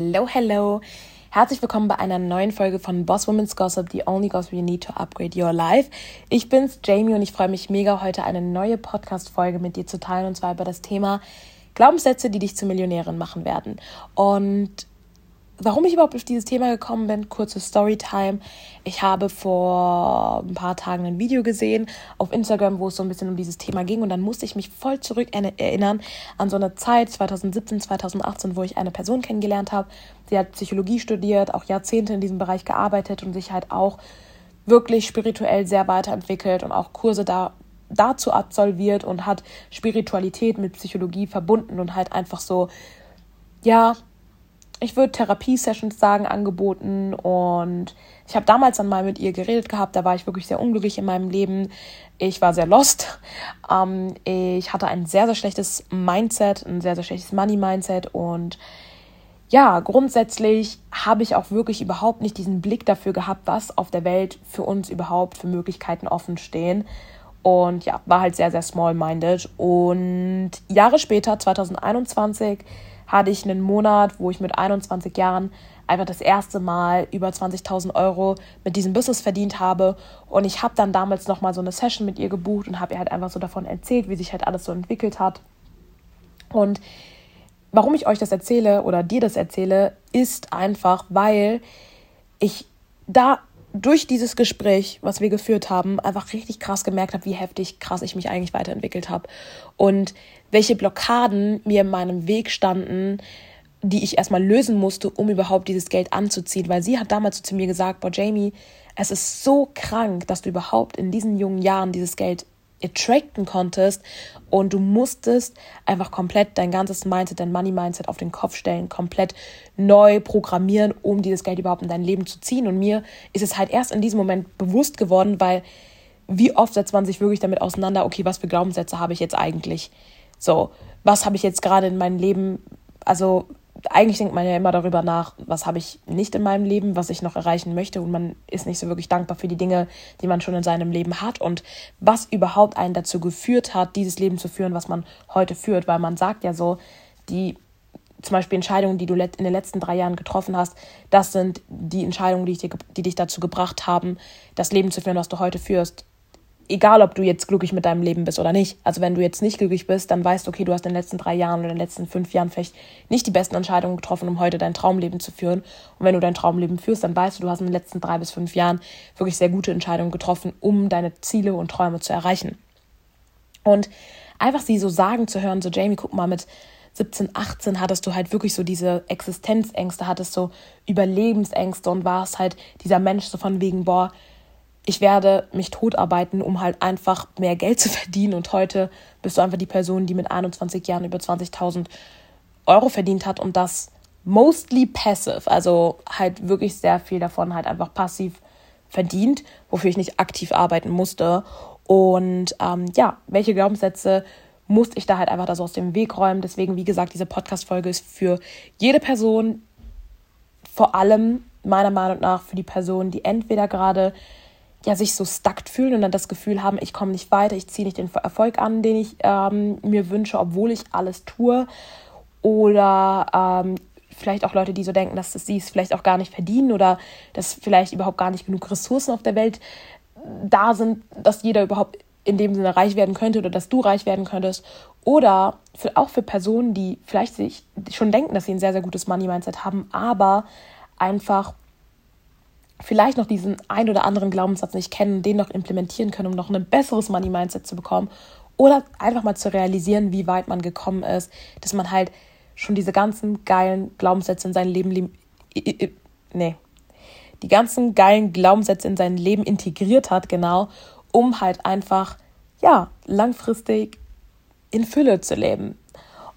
Hello, hello. Herzlich willkommen bei einer neuen Folge von Boss Women's Gossip, the only gossip you need to upgrade your life. Ich bin's, Jamie, und ich freue mich mega, heute eine neue Podcast-Folge mit dir zu teilen, und zwar über das Thema Glaubenssätze, die dich zur Millionärin machen werden. Und warum ich überhaupt auf dieses Thema gekommen bin, kurze Storytime. Ich habe vor ein paar Tagen ein Video gesehen auf Instagram, wo es so ein bisschen um dieses Thema ging und dann musste ich mich voll zurück erinnern an so eine Zeit 2017, 2018, wo ich eine Person kennengelernt habe. Sie hat Psychologie studiert, auch Jahrzehnte in diesem Bereich gearbeitet und sich halt auch wirklich spirituell sehr weiterentwickelt und auch Kurse da dazu absolviert und hat Spiritualität mit Psychologie verbunden und halt einfach so ja, ich würde Therapiesessions sagen, angeboten. Und ich habe damals dann mal mit ihr geredet gehabt. Da war ich wirklich sehr unglücklich in meinem Leben. Ich war sehr lost. Ähm, ich hatte ein sehr, sehr schlechtes Mindset, ein sehr, sehr schlechtes Money-Mindset. Und ja, grundsätzlich habe ich auch wirklich überhaupt nicht diesen Blick dafür gehabt, was auf der Welt für uns überhaupt für Möglichkeiten offen stehen. Und ja, war halt sehr, sehr small-minded. Und Jahre später, 2021, hatte ich einen Monat, wo ich mit 21 Jahren einfach das erste Mal über 20.000 Euro mit diesem Business verdient habe. Und ich habe dann damals nochmal so eine Session mit ihr gebucht und habe ihr halt einfach so davon erzählt, wie sich halt alles so entwickelt hat. Und warum ich euch das erzähle oder dir das erzähle, ist einfach, weil ich da durch dieses Gespräch, was wir geführt haben, einfach richtig krass gemerkt habe, wie heftig krass ich mich eigentlich weiterentwickelt habe und welche Blockaden mir in meinem Weg standen, die ich erstmal lösen musste, um überhaupt dieses Geld anzuziehen. Weil sie hat damals zu mir gesagt, boah, Jamie, es ist so krank, dass du überhaupt in diesen jungen Jahren dieses Geld attracten konntest und du musstest einfach komplett dein ganzes Mindset, dein Money-Mindset auf den Kopf stellen, komplett neu programmieren, um dieses Geld überhaupt in dein Leben zu ziehen. Und mir ist es halt erst in diesem Moment bewusst geworden, weil wie oft setzt man sich wirklich damit auseinander, okay, was für Glaubenssätze habe ich jetzt eigentlich? So, was habe ich jetzt gerade in meinem Leben, also eigentlich denkt man ja immer darüber nach, was habe ich nicht in meinem Leben, was ich noch erreichen möchte. Und man ist nicht so wirklich dankbar für die Dinge, die man schon in seinem Leben hat. Und was überhaupt einen dazu geführt hat, dieses Leben zu führen, was man heute führt, weil man sagt ja so, die zum Beispiel Entscheidungen, die du in den letzten drei Jahren getroffen hast, das sind die Entscheidungen, die, dir, die dich dazu gebracht haben, das Leben zu führen, was du heute führst egal ob du jetzt glücklich mit deinem Leben bist oder nicht. Also wenn du jetzt nicht glücklich bist, dann weißt du, okay, du hast in den letzten drei Jahren oder in den letzten fünf Jahren vielleicht nicht die besten Entscheidungen getroffen, um heute dein Traumleben zu führen. Und wenn du dein Traumleben führst, dann weißt du, du hast in den letzten drei bis fünf Jahren wirklich sehr gute Entscheidungen getroffen, um deine Ziele und Träume zu erreichen. Und einfach sie so sagen zu hören, so Jamie, guck mal, mit 17, 18 hattest du halt wirklich so diese Existenzängste, hattest so Überlebensängste und warst halt dieser Mensch so von wegen, boah, ich werde mich totarbeiten, um halt einfach mehr Geld zu verdienen. Und heute bist du einfach die Person, die mit 21 Jahren über 20.000 Euro verdient hat und das mostly passive, also halt wirklich sehr viel davon halt einfach passiv verdient, wofür ich nicht aktiv arbeiten musste. Und ähm, ja, welche Glaubenssätze musste ich da halt einfach da so aus dem Weg räumen. Deswegen, wie gesagt, diese Podcast-Folge ist für jede Person, vor allem meiner Meinung nach für die Person, die entweder gerade ja, sich so stuckt fühlen und dann das Gefühl haben, ich komme nicht weiter, ich ziehe nicht den Erfolg an, den ich ähm, mir wünsche, obwohl ich alles tue. Oder ähm, vielleicht auch Leute, die so denken, dass sie es vielleicht auch gar nicht verdienen oder dass vielleicht überhaupt gar nicht genug Ressourcen auf der Welt da sind, dass jeder überhaupt in dem Sinne reich werden könnte oder dass du reich werden könntest. Oder für, auch für Personen, die vielleicht sich schon denken, dass sie ein sehr, sehr gutes Money-Mindset haben, aber einfach vielleicht noch diesen ein oder anderen Glaubenssatz nicht kennen, den noch implementieren können, um noch ein besseres Money-Mindset zu bekommen. Oder einfach mal zu realisieren, wie weit man gekommen ist, dass man halt schon diese ganzen geilen Glaubenssätze in sein Leben, nee, die ganzen geilen Glaubenssätze in sein Leben integriert hat, genau, um halt einfach, ja, langfristig in Fülle zu leben.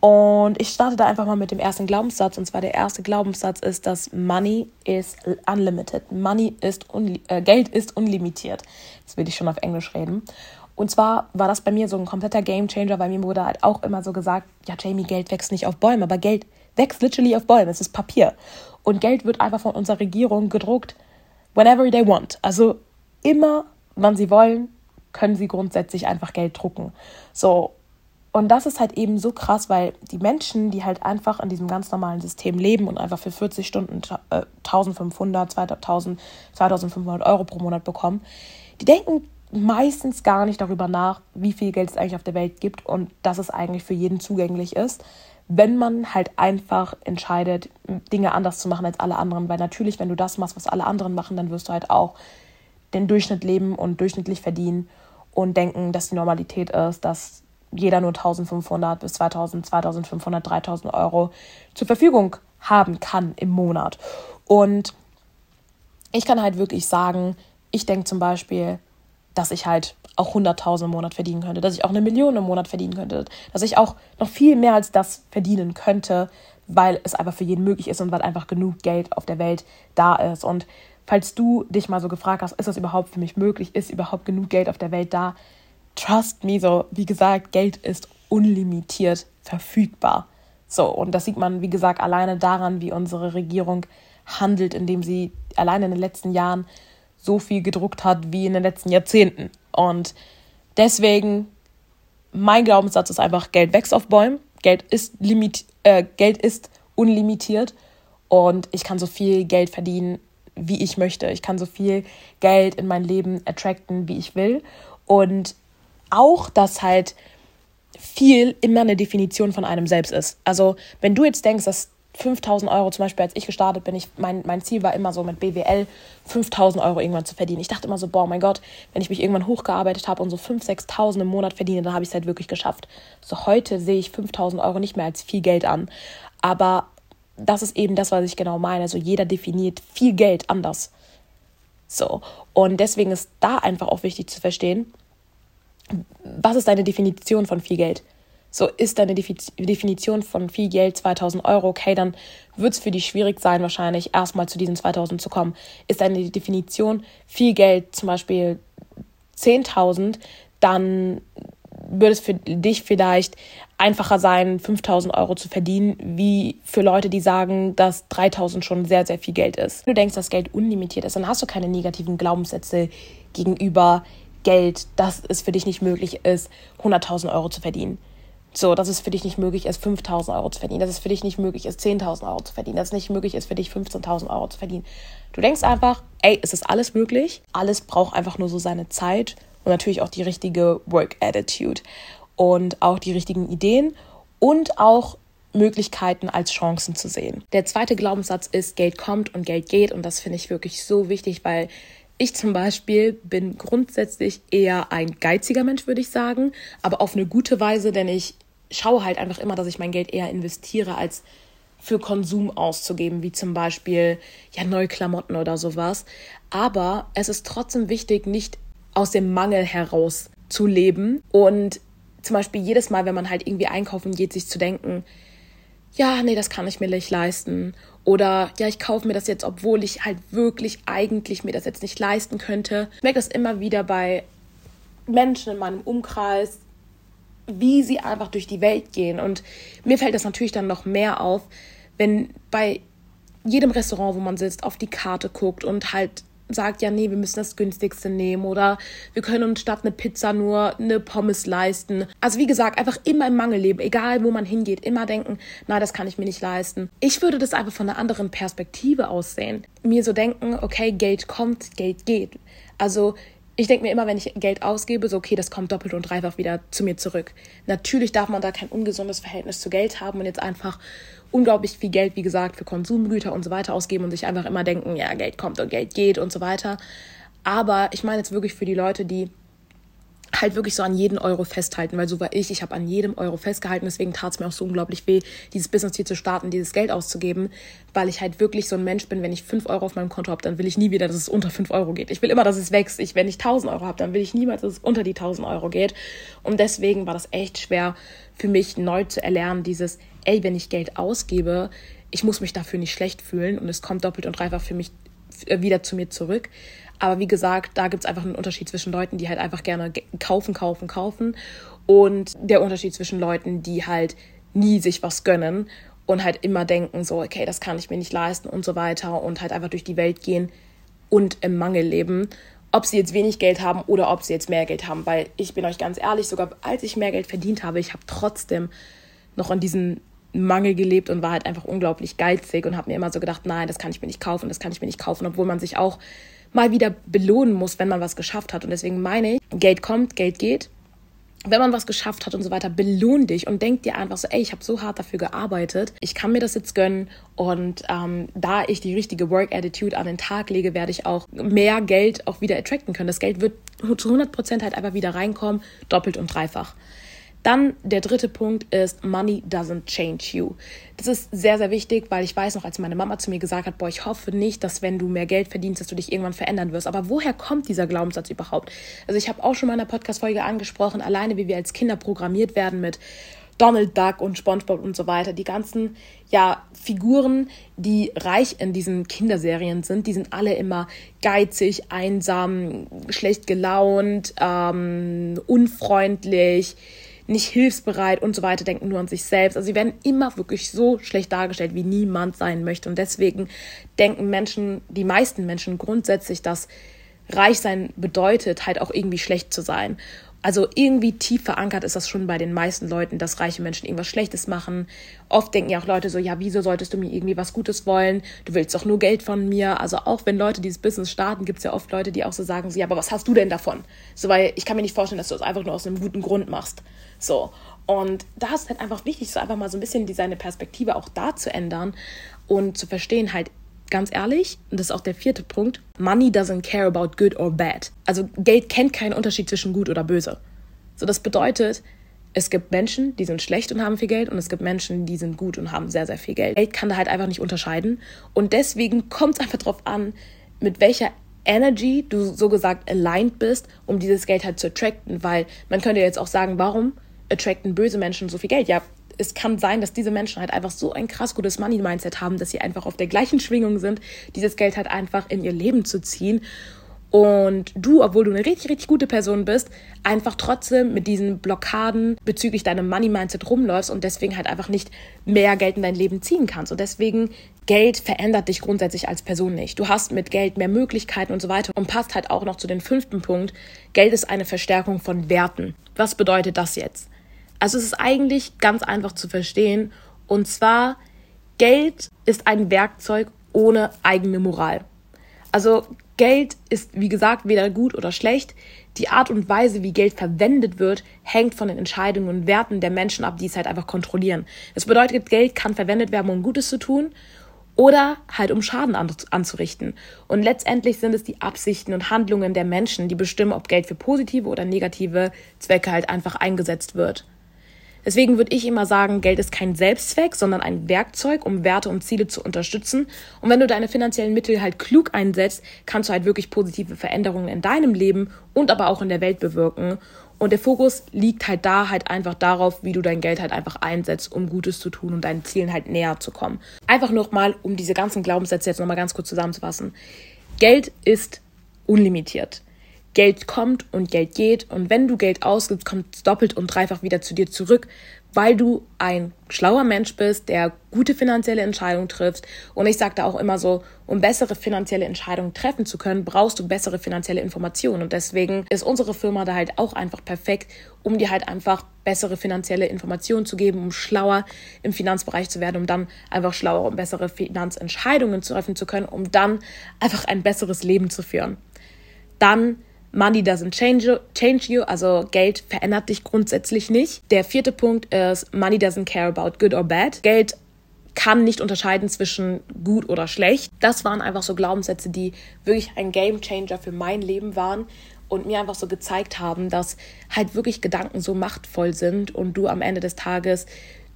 Und ich starte da einfach mal mit dem ersten Glaubenssatz. Und zwar der erste Glaubenssatz ist, dass Money is unlimited. Money ist äh, Geld ist unlimitiert. Jetzt will ich schon auf Englisch reden. Und zwar war das bei mir so ein kompletter Gamechanger, weil mir wurde halt auch immer so gesagt, ja Jamie, Geld wächst nicht auf Bäumen, aber Geld wächst literally auf Bäumen. Es ist Papier. Und Geld wird einfach von unserer Regierung gedruckt, whenever they want. Also immer, wann sie wollen, können sie grundsätzlich einfach Geld drucken. So, Und das ist halt eben so krass, weil die Menschen, die halt einfach in diesem ganz normalen System leben und einfach für 40 Stunden äh, 1500, 2000, 2500 Euro pro Monat bekommen, die denken meistens gar nicht darüber nach, wie viel Geld es eigentlich auf der Welt gibt und dass es eigentlich für jeden zugänglich ist, wenn man halt einfach entscheidet, Dinge anders zu machen als alle anderen. Weil natürlich, wenn du das machst, was alle anderen machen, dann wirst du halt auch den Durchschnitt leben und durchschnittlich verdienen und denken, dass die Normalität ist, dass jeder nur 1500 bis 2000, 2500, 3000 Euro zur Verfügung haben kann im Monat. Und ich kann halt wirklich sagen, ich denke zum Beispiel, dass ich halt auch 100.000 im Monat verdienen könnte, dass ich auch eine Million im Monat verdienen könnte, dass ich auch noch viel mehr als das verdienen könnte, weil es einfach für jeden möglich ist und weil einfach genug Geld auf der Welt da ist. Und falls du dich mal so gefragt hast, ist das überhaupt für mich möglich, ist überhaupt genug Geld auf der Welt da, trust me, so wie gesagt, Geld ist unlimitiert verfügbar. So, und das sieht man, wie gesagt, alleine daran, wie unsere Regierung handelt, indem sie alleine in den letzten Jahren so viel gedruckt hat wie in den letzten Jahrzehnten. Und deswegen, mein Glaubenssatz ist einfach, Geld wächst auf Bäumen, Geld ist, limit, äh, Geld ist unlimitiert und ich kann so viel Geld verdienen, wie ich möchte. Ich kann so viel Geld in mein Leben attracten, wie ich will. Und auch, dass halt viel immer eine Definition von einem selbst ist. Also, wenn du jetzt denkst, dass 5000 Euro, zum Beispiel als ich gestartet bin, ich, mein, mein Ziel war immer so mit BWL 5000 Euro irgendwann zu verdienen. Ich dachte immer so, boah, mein Gott, wenn ich mich irgendwann hochgearbeitet habe und so 5.000, 6.000 im Monat verdiene, dann habe ich es halt wirklich geschafft. So heute sehe ich 5000 Euro nicht mehr als viel Geld an. Aber das ist eben das, was ich genau meine. So jeder definiert viel Geld anders. So. Und deswegen ist da einfach auch wichtig zu verstehen, was ist deine Definition von viel Geld? So ist deine Definition von viel Geld 2000 Euro, okay, dann wird es für dich schwierig sein, wahrscheinlich erstmal zu diesen 2000 zu kommen. Ist deine Definition viel Geld zum Beispiel 10.000, dann würde es für dich vielleicht einfacher sein, 5000 Euro zu verdienen, wie für Leute, die sagen, dass 3000 schon sehr, sehr viel Geld ist. Wenn du denkst, dass Geld unlimitiert ist, dann hast du keine negativen Glaubenssätze gegenüber Geld, dass es für dich nicht möglich ist, 100.000 Euro zu verdienen. So, dass es für dich nicht möglich ist, 5.000 Euro zu verdienen, dass es für dich nicht möglich ist, 10.000 Euro zu verdienen, dass es nicht möglich ist, für dich 15.000 Euro zu verdienen. Du denkst einfach, ey, es ist alles möglich, alles braucht einfach nur so seine Zeit und natürlich auch die richtige Work-Attitude und auch die richtigen Ideen und auch Möglichkeiten als Chancen zu sehen. Der zweite Glaubenssatz ist, Geld kommt und Geld geht und das finde ich wirklich so wichtig, weil ich zum Beispiel bin grundsätzlich eher ein geiziger Mensch, würde ich sagen, aber auf eine gute Weise, denn ich schaue halt einfach immer, dass ich mein Geld eher investiere, als für Konsum auszugeben, wie zum Beispiel ja neue Klamotten oder sowas. Aber es ist trotzdem wichtig, nicht aus dem Mangel heraus zu leben und zum Beispiel jedes Mal, wenn man halt irgendwie einkaufen geht, sich zu denken, ja, nee, das kann ich mir nicht leisten. Oder ja, ich kaufe mir das jetzt, obwohl ich halt wirklich eigentlich mir das jetzt nicht leisten könnte. Ich merke das immer wieder bei Menschen in meinem Umkreis, wie sie einfach durch die Welt gehen. Und mir fällt das natürlich dann noch mehr auf, wenn bei jedem Restaurant, wo man sitzt, auf die Karte guckt und halt sagt, ja, nee, wir müssen das günstigste nehmen oder wir können uns statt eine Pizza nur eine Pommes leisten. Also wie gesagt, einfach immer im Mangel leben, egal wo man hingeht, immer denken, nein, das kann ich mir nicht leisten. Ich würde das einfach von einer anderen Perspektive aussehen. Mir so denken, okay, Geld kommt, Geld geht. Also ich denke mir immer, wenn ich Geld ausgebe, so okay, das kommt doppelt und dreifach wieder zu mir zurück. Natürlich darf man da kein ungesundes Verhältnis zu Geld haben und jetzt einfach unglaublich viel Geld, wie gesagt, für Konsumgüter und so weiter ausgeben und sich einfach immer denken, ja, Geld kommt und Geld geht und so weiter. Aber ich meine jetzt wirklich für die Leute, die halt wirklich so an jeden Euro festhalten, weil so war ich, ich habe an jedem Euro festgehalten, deswegen tat es mir auch so unglaublich weh, dieses Business hier zu starten, dieses Geld auszugeben, weil ich halt wirklich so ein Mensch bin, wenn ich 5 Euro auf meinem Konto habe, dann will ich nie wieder, dass es unter 5 Euro geht. Ich will immer, dass es wächst. Ich, wenn ich 1000 Euro habe, dann will ich niemals, dass es unter die 1000 Euro geht. Und deswegen war das echt schwer für mich neu zu erlernen, dieses, ey, wenn ich Geld ausgebe, ich muss mich dafür nicht schlecht fühlen und es kommt doppelt und dreifach für mich wieder zu mir zurück. Aber wie gesagt, da gibt es einfach einen Unterschied zwischen Leuten, die halt einfach gerne kaufen, kaufen, kaufen und der Unterschied zwischen Leuten, die halt nie sich was gönnen und halt immer denken, so, okay, das kann ich mir nicht leisten und so weiter und halt einfach durch die Welt gehen und im Mangel leben. ob sie jetzt wenig Geld haben oder ob sie jetzt mehr Geld haben. Weil ich bin euch ganz ehrlich, sogar als ich mehr Geld verdient habe, ich habe trotzdem noch an diesen Mangel gelebt und war halt einfach unglaublich geizig und habe mir immer so gedacht, nein, das kann ich mir nicht kaufen, das kann ich mir nicht kaufen, obwohl man sich auch mal wieder belohnen muss, wenn man was geschafft hat. Und deswegen meine ich, Geld kommt, Geld geht. Wenn man was geschafft hat und so weiter, belohn dich und denk dir einfach so, ey, ich habe so hart dafür gearbeitet, ich kann mir das jetzt gönnen und ähm, da ich die richtige Work-Attitude an den Tag lege, werde ich auch mehr Geld auch wieder attracten können. Das Geld wird zu 100% halt einfach wieder reinkommen, doppelt und dreifach. Dann der dritte Punkt ist, Money doesn't change you. Das ist sehr, sehr wichtig, weil ich weiß noch, als meine Mama zu mir gesagt hat, boah, ich hoffe nicht, dass wenn du mehr Geld verdienst, dass du dich irgendwann verändern wirst. Aber woher kommt dieser Glaubenssatz überhaupt? Also ich habe auch schon mal in einer Podcast-Folge angesprochen, alleine wie wir als Kinder programmiert werden mit Donald Duck und SpongeBob und so weiter. Die ganzen ja, Figuren, die reich in diesen Kinderserien sind, die sind alle immer geizig, einsam, schlecht gelaunt, ähm, unfreundlich nicht hilfsbereit und so weiter, denken nur an sich selbst. Also sie werden immer wirklich so schlecht dargestellt, wie niemand sein möchte. Und deswegen denken Menschen, die meisten Menschen grundsätzlich, dass reich sein bedeutet, halt auch irgendwie schlecht zu sein. Also irgendwie tief verankert ist das schon bei den meisten Leuten, dass reiche Menschen irgendwas Schlechtes machen. Oft denken ja auch Leute so, ja, wieso solltest du mir irgendwie was Gutes wollen? Du willst doch nur Geld von mir. Also auch wenn Leute dieses Business starten, gibt es ja oft Leute, die auch so sagen, ja, aber was hast du denn davon? So, weil ich kann mir nicht vorstellen, dass du das einfach nur aus einem guten Grund machst. So. Und da ist halt einfach wichtig, so einfach mal so ein bisschen die, seine Perspektive auch da zu ändern und zu verstehen, halt, ganz ehrlich, und das ist auch der vierte Punkt, Money doesn't care about good or bad. Also Geld kennt keinen Unterschied zwischen gut oder böse. So, das bedeutet, es gibt Menschen, die sind schlecht und haben viel Geld und es gibt Menschen, die sind gut und haben sehr, sehr viel Geld. Geld kann da halt einfach nicht unterscheiden. Und deswegen kommt es einfach darauf an, mit welcher Energy du so gesagt aligned bist, um dieses Geld halt zu attracten. Weil man könnte jetzt auch sagen, warum attracten böse Menschen so viel Geld? Ja, es kann sein, dass diese Menschen halt einfach so ein krass gutes Money-Mindset haben, dass sie einfach auf der gleichen Schwingung sind, dieses Geld halt einfach in ihr Leben zu ziehen. Und du, obwohl du eine richtig, richtig gute Person bist, einfach trotzdem mit diesen Blockaden bezüglich deinem Money-Mindset rumläufst und deswegen halt einfach nicht mehr Geld in dein Leben ziehen kannst. Und deswegen, Geld verändert dich grundsätzlich als Person nicht. Du hast mit Geld mehr Möglichkeiten und so weiter. Und passt halt auch noch zu dem fünften Punkt. Geld ist eine Verstärkung von Werten. Was bedeutet das jetzt? Also es ist eigentlich ganz einfach zu verstehen. Und zwar, Geld ist ein Werkzeug ohne eigene Moral. Also Geld ist, wie gesagt, weder gut oder schlecht. Die Art und Weise, wie Geld verwendet wird, hängt von den Entscheidungen und Werten der Menschen ab, die es halt einfach kontrollieren. Das bedeutet, Geld kann verwendet werden, um Gutes zu tun oder halt um Schaden anzurichten. Und letztendlich sind es die Absichten und Handlungen der Menschen, die bestimmen, ob Geld für positive oder negative Zwecke halt einfach eingesetzt wird. Deswegen würde ich immer sagen, Geld ist kein Selbstzweck, sondern ein Werkzeug, um Werte und Ziele zu unterstützen. Und wenn du deine finanziellen Mittel halt klug einsetzt, kannst du halt wirklich positive Veränderungen in deinem Leben und aber auch in der Welt bewirken. Und der Fokus liegt halt da halt einfach darauf, wie du dein Geld halt einfach einsetzt, um Gutes zu tun und deinen Zielen halt näher zu kommen. Einfach nochmal, um diese ganzen Glaubenssätze jetzt nochmal ganz kurz zusammenzufassen. Geld ist unlimitiert. Geld kommt und Geld geht und wenn du Geld ausgibst, kommt es doppelt und dreifach wieder zu dir zurück, weil du ein schlauer Mensch bist, der gute finanzielle Entscheidungen trifft. Und ich sage da auch immer so, um bessere finanzielle Entscheidungen treffen zu können, brauchst du bessere finanzielle Informationen. Und deswegen ist unsere Firma da halt auch einfach perfekt, um dir halt einfach bessere finanzielle Informationen zu geben, um schlauer im Finanzbereich zu werden, um dann einfach schlauer und bessere Finanzentscheidungen treffen zu können, um dann einfach ein besseres Leben zu führen. Dann Money doesn't change, change you, also Geld verändert dich grundsätzlich nicht. Der vierte Punkt ist, Money doesn't care about good or bad. Geld kann nicht unterscheiden zwischen gut oder schlecht. Das waren einfach so Glaubenssätze, die wirklich ein Game Changer für mein Leben waren und mir einfach so gezeigt haben, dass halt wirklich Gedanken so machtvoll sind und du am Ende des Tages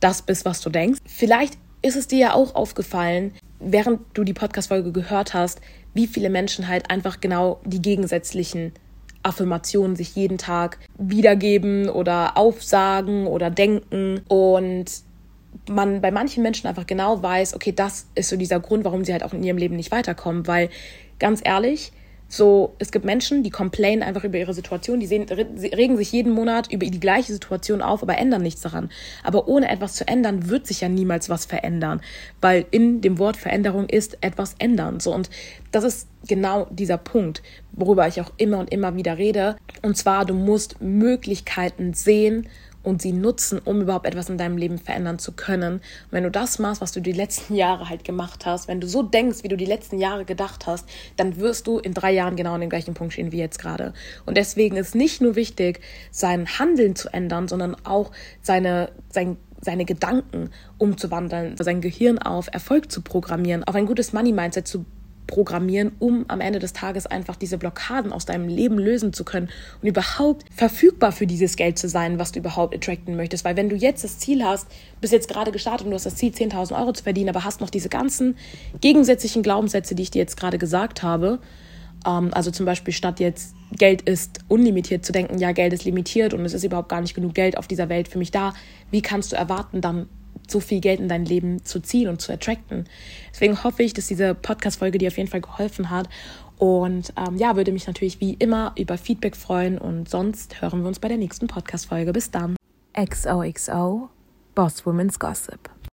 das bist, was du denkst. Vielleicht ist es dir ja auch aufgefallen, während du die Podcast-Folge gehört hast, wie viele Menschen halt einfach genau die gegensätzlichen Affirmationen sich jeden Tag wiedergeben oder aufsagen oder denken. Und man bei manchen Menschen einfach genau weiß, okay, das ist so dieser Grund, warum sie halt auch in ihrem Leben nicht weiterkommen, weil ganz ehrlich, So, es gibt Menschen, die complainen einfach über ihre Situation, die sehen, regen sich jeden Monat über die gleiche Situation auf, aber ändern nichts daran. Aber ohne etwas zu ändern, wird sich ja niemals was verändern, weil in dem Wort Veränderung ist etwas ändern. So, und das ist genau dieser Punkt, worüber ich auch immer und immer wieder rede. Und zwar, du musst Möglichkeiten sehen, und sie nutzen, um überhaupt etwas in deinem Leben verändern zu können. Und wenn du das machst, was du die letzten Jahre halt gemacht hast, wenn du so denkst, wie du die letzten Jahre gedacht hast, dann wirst du in drei Jahren genau an dem gleichen Punkt stehen wie jetzt gerade. Und deswegen ist nicht nur wichtig, sein Handeln zu ändern, sondern auch seine, sein seine Gedanken umzuwandeln, sein Gehirn auf Erfolg zu programmieren, auf ein gutes Money-Mindset zu programmieren, um am Ende des Tages einfach diese Blockaden aus deinem Leben lösen zu können und überhaupt verfügbar für dieses Geld zu sein, was du überhaupt attracten möchtest. Weil wenn du jetzt das Ziel hast, bist jetzt gerade gestartet und du hast das Ziel, 10.000 Euro zu verdienen, aber hast noch diese ganzen gegensätzlichen Glaubenssätze, die ich dir jetzt gerade gesagt habe, ähm, also zum Beispiel statt jetzt Geld ist unlimitiert zu denken, ja, Geld ist limitiert und es ist überhaupt gar nicht genug Geld auf dieser Welt für mich da, wie kannst du erwarten, dann so viel Geld in dein Leben zu ziehen und zu attracten. Deswegen hoffe ich, dass diese Podcast-Folge dir auf jeden Fall geholfen hat. Und ähm, ja, würde mich natürlich wie immer über Feedback freuen. Und sonst hören wir uns bei der nächsten Podcast-Folge. Bis dann. XOXO Boss Women's Gossip.